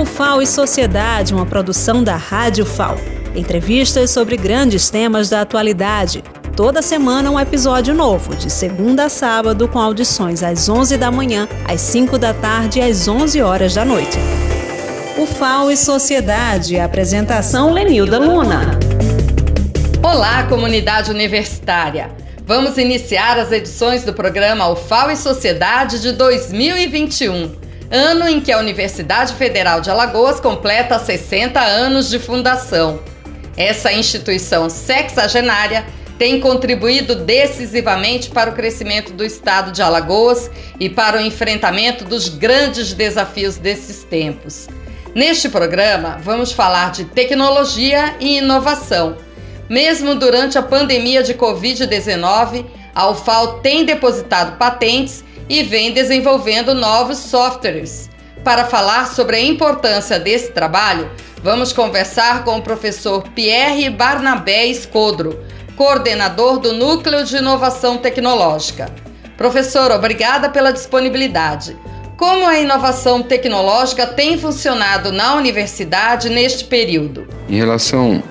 O FAO e Sociedade, uma produção da Rádio FAO. Entrevistas sobre grandes temas da atualidade. Toda semana um episódio novo, de segunda a sábado, com audições às 11 da manhã, às 5 da tarde e às 11 horas da noite. O FAO e Sociedade, apresentação Lenilda Luna. Olá, comunidade universitária! Vamos iniciar as edições do programa UFAO e Sociedade de 2021, ano em que a Universidade Federal de Alagoas completa 60 anos de fundação. Essa instituição sexagenária tem contribuído decisivamente para o crescimento do estado de Alagoas e para o enfrentamento dos grandes desafios desses tempos. Neste programa, vamos falar de tecnologia e inovação mesmo durante a pandemia de Covid-19, a UFAL tem depositado patentes e vem desenvolvendo novos softwares. Para falar sobre a importância desse trabalho, vamos conversar com o professor Pierre Barnabé Escodro, coordenador do Núcleo de Inovação Tecnológica. Professor, obrigada pela disponibilidade. Como a inovação tecnológica tem funcionado na universidade neste período? Em relação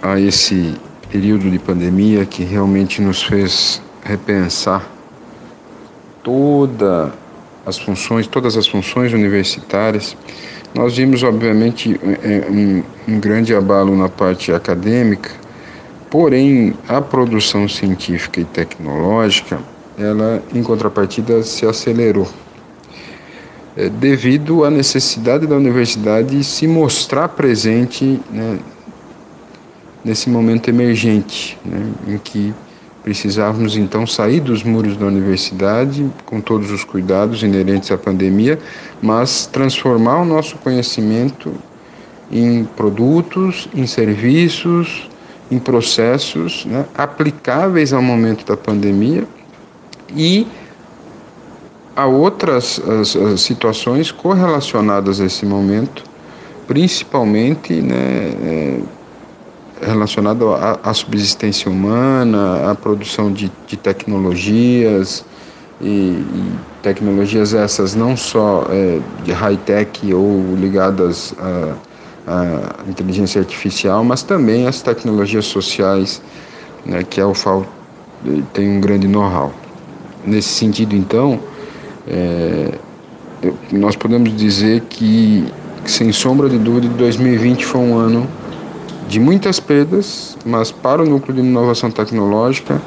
a esse período de pandemia que realmente nos fez repensar toda as funções, todas as funções universitárias. Nós vimos, obviamente, é, um, um grande abalo na parte acadêmica, porém, a produção científica e tecnológica, ela, em contrapartida, se acelerou é, devido à necessidade da universidade se mostrar presente né, nesse momento emergente, né, em que precisávamos então sair dos muros da universidade com todos os cuidados inerentes à pandemia, mas transformar o nosso conhecimento em produtos, em serviços, em processos né, aplicáveis ao momento da pandemia e a outras as, as situações correlacionadas a esse momento, principalmente né, é, relacionado à, à subsistência humana, à produção de, de tecnologias, e, e, tecnologias essas não só é, de high-tech ou ligadas à, à, inteligência artificial, mas também as tecnologias sociais, né, que a UFAL eh, tem um grande know-how. Nesse sentido, então, é, nós podemos dizer que, sem sombra de dúvida, 2020 foi um ano de muitas perdas, mas para o núcleo de inovação tecnológica,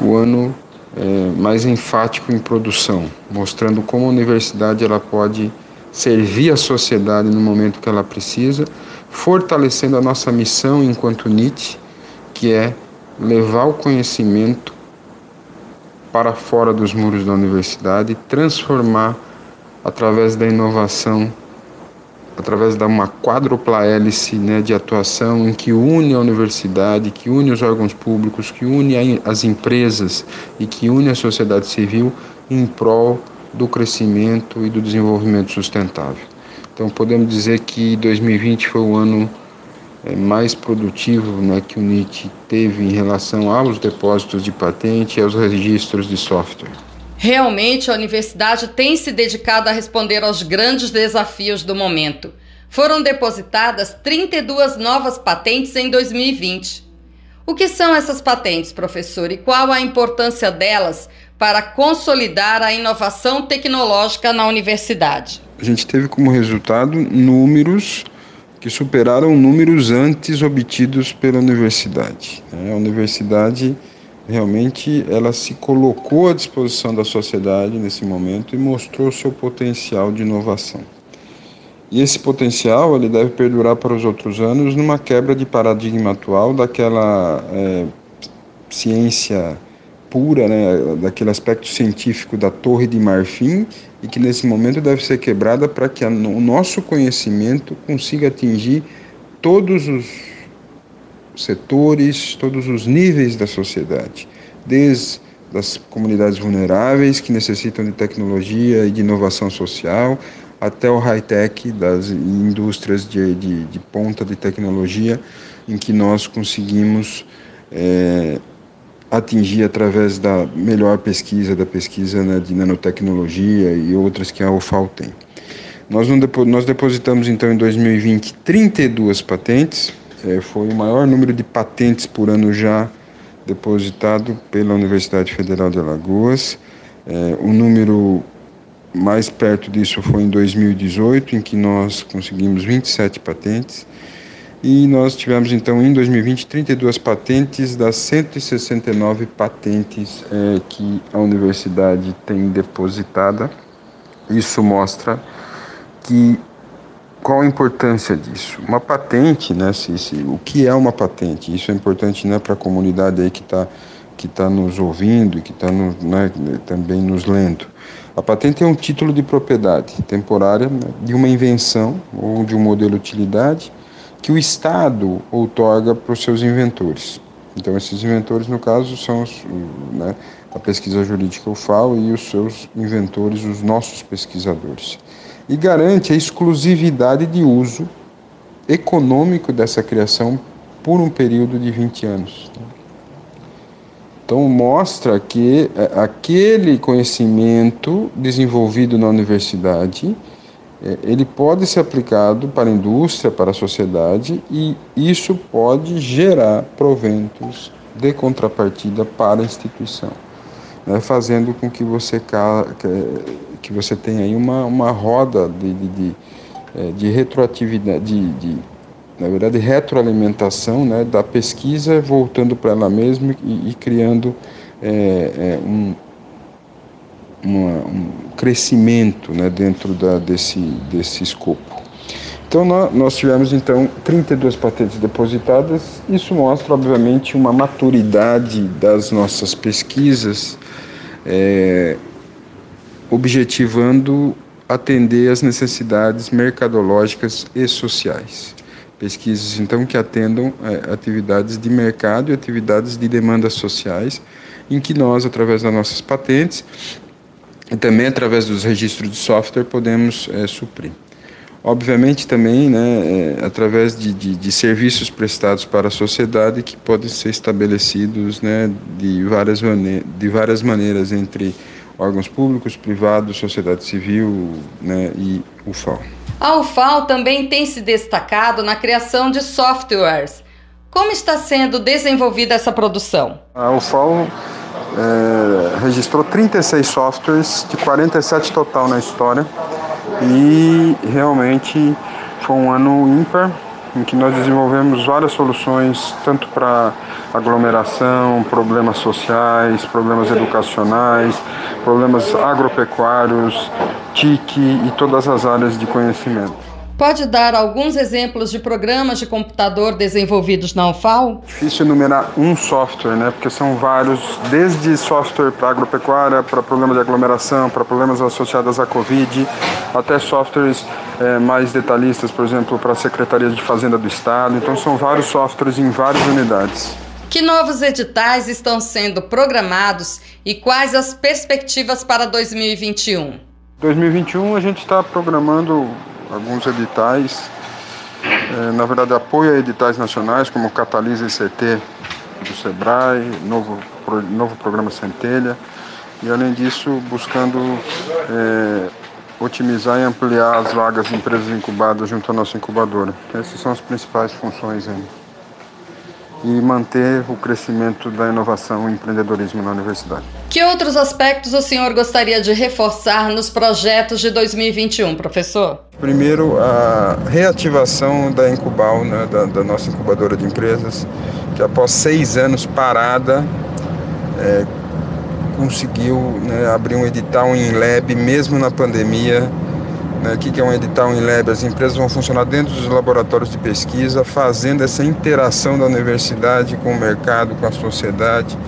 o ano é, mais enfático em produção, mostrando como a universidade ela pode servir a sociedade no momento que ela precisa, fortalecendo a nossa missão enquanto NIT, que é levar o conhecimento para fora dos muros da universidade, transformar através da inovação através de uma quádrupla hélice né, de atuação em que une a universidade, que une os órgãos públicos, que une as empresas e que une a sociedade civil em prol do crescimento e do desenvolvimento sustentável. Então podemos dizer que 2020 foi o ano é, mais produtivo né, que o NIT teve em relação aos depósitos de patente e aos registros de software. Realmente, a universidade tem se dedicado a responder aos grandes desafios do momento. Foram depositadas 32 novas patentes em 2020. O que são essas patentes, professor, e qual a importância delas para consolidar a inovação tecnológica na universidade? A gente teve como resultado números que superaram números antes obtidos pela universidade. Né? A universidade realmente ela se colocou à disposição da sociedade nesse momento e mostrou seu potencial de inovação. E esse potencial ele deve perdurar para os outros anos numa quebra de paradigma atual daquela é, ciência pura, né, daquele aspecto científico da Torre de Marfim e que nesse momento deve ser quebrada para que a, o nosso conhecimento consiga atingir todos os setores, todos os níveis da sociedade, desde das comunidades vulneráveis que necessitam de tecnologia e de inovação social, até o high-tech das indústrias de, de, de, ponta de tecnologia, em que nós conseguimos é, atingir através da melhor pesquisa, da pesquisa né, de nanotecnologia e outras que a UFAL tem. Nós, não nós depositamos então em 2020 32 patentes, é, foi o maior número de patentes por ano já depositado pela Universidade Federal de Alagoas. É, o número mais perto disso foi em 2018, em que nós conseguimos 27 patentes. E nós tivemos então em 2020 32 patentes das 169 patentes é, que a universidade tem depositada. Isso mostra que qual a importância disso? Uma patente, né? Se, o que é uma patente? Isso é importante né, para a comunidade aí que está que tá nos ouvindo e que está no, né, também nos lendo. A patente é um título de propriedade temporária né, de uma invenção ou de um modelo de utilidade que o Estado outorga para os seus inventores. Então, esses inventores, no caso, são os, né, a pesquisa jurídica UFAO e os seus inventores, os nossos pesquisadores. E garante a exclusividade de uso econômico dessa criação por um período de 20 anos. Então, mostra que é, aquele conhecimento desenvolvido na universidade é, ele pode ser aplicado para a indústria, para a sociedade e isso pode gerar proventos de contrapartida para a instituição, né, fazendo com que você que você tenha aí uma, uma roda de, de, de, é, de retroatividade, de, de, na verdade retroalimentação né, da pesquisa voltando para ela mesma e, e criando é, é, um, uma, um crescimento né, dentro da, desse, desse escopo. Então nós tivemos então 32 patentes depositadas. Isso mostra obviamente uma maturidade das nossas pesquisas, é, objetivando atender às necessidades mercadológicas e sociais. Pesquisas então que atendam é, atividades de mercado e atividades de demandas sociais, em que nós, através das nossas patentes, e também através dos registros de software podemos é, suprir. Obviamente também né, é, através de, de, de, serviços prestados para a sociedade que podem ser estabelecidos né, de, várias de várias maneiras entre órgãos públicos, privados, sociedade civil né, e UFAO. A UFAO também tem se destacado na criação de softwares. Como está sendo desenvolvida essa produção? A UFAO é, registrou 36 softwares, de 47 total na história, e realmente foi um ano ímpar em que nós desenvolvemos várias soluções, tanto para aglomeração, problemas sociais, problemas educacionais, problemas agropecuários, TIC e todas as áreas de conhecimento. Pode dar alguns exemplos de programas de computador desenvolvidos na UFAL? Difícil enumerar um software, né? Porque são vários, desde software para agropecuária, para problemas de aglomeração, para problemas associados à Covid, até softwares é, mais detalhistas, por exemplo, para a Secretaria de Fazenda do Estado. Então são vários softwares em várias unidades. Que novos editais estão sendo programados e quais as perspectivas para 2021? 2021 a gente está programando alguns editais, é, na verdade apoio a editais nacionais como Catalisa ICT do SEBRAE, novo, novo programa Centelha, e além disso buscando é, otimizar e ampliar as vagas de empresas incubadas junto à nossa incubadora. Essas são as principais funções ainda e manter o crescimento da inovação e empreendedorismo na universidade. Que outros aspectos o senhor gostaria de reforçar nos projetos de 2021, professor? Primeiro, a reativação da Incubal, né, da, da, nossa incubadora de empresas, que após seis anos parada, é, conseguiu né, abrir um edital em lab, mesmo na pandemia, né, que é um edital em lab? As empresas vão funcionar dentro dos laboratórios de pesquisa, fazendo essa interação da universidade com o mercado, com a sociedade.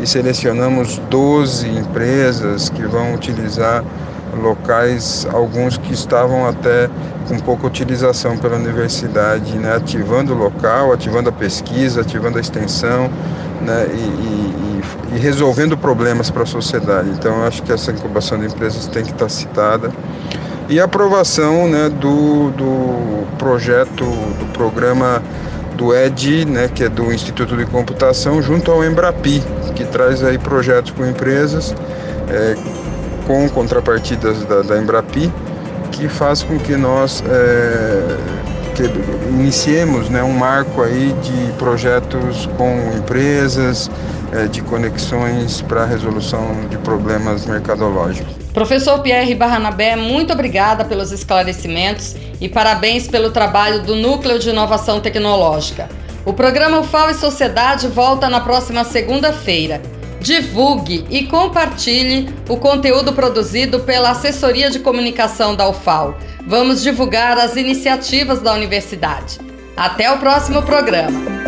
E selecionamos 12 empresas que vão utilizar locais, alguns que estavam até com pouca utilização pela universidade, né, ativando o local, ativando a pesquisa, ativando a extensão né, e, e, e resolvendo problemas para a sociedade. Então, acho que essa incubação de empresas tem que estar citada e aprovação né, do, do projeto, do programa do ED, né, que é do Instituto de Computação, junto ao Embrapi, que traz aí projetos com empresas, é, com contrapartidas da, da Embrapi, que faz com que nós é, que iniciemos né, um marco aí de projetos com empresas, é, de conexões para a resolução de problemas mercadológicos. Professor Pierre Barranabé, muito obrigada pelos esclarecimentos e parabéns pelo trabalho do Núcleo de Inovação Tecnológica. O programa UFAO e Sociedade volta na próxima segunda-feira. Divulgue e compartilhe o conteúdo produzido pela Assessoria de Comunicação da UFAO. Vamos divulgar as iniciativas da universidade. Até o próximo programa.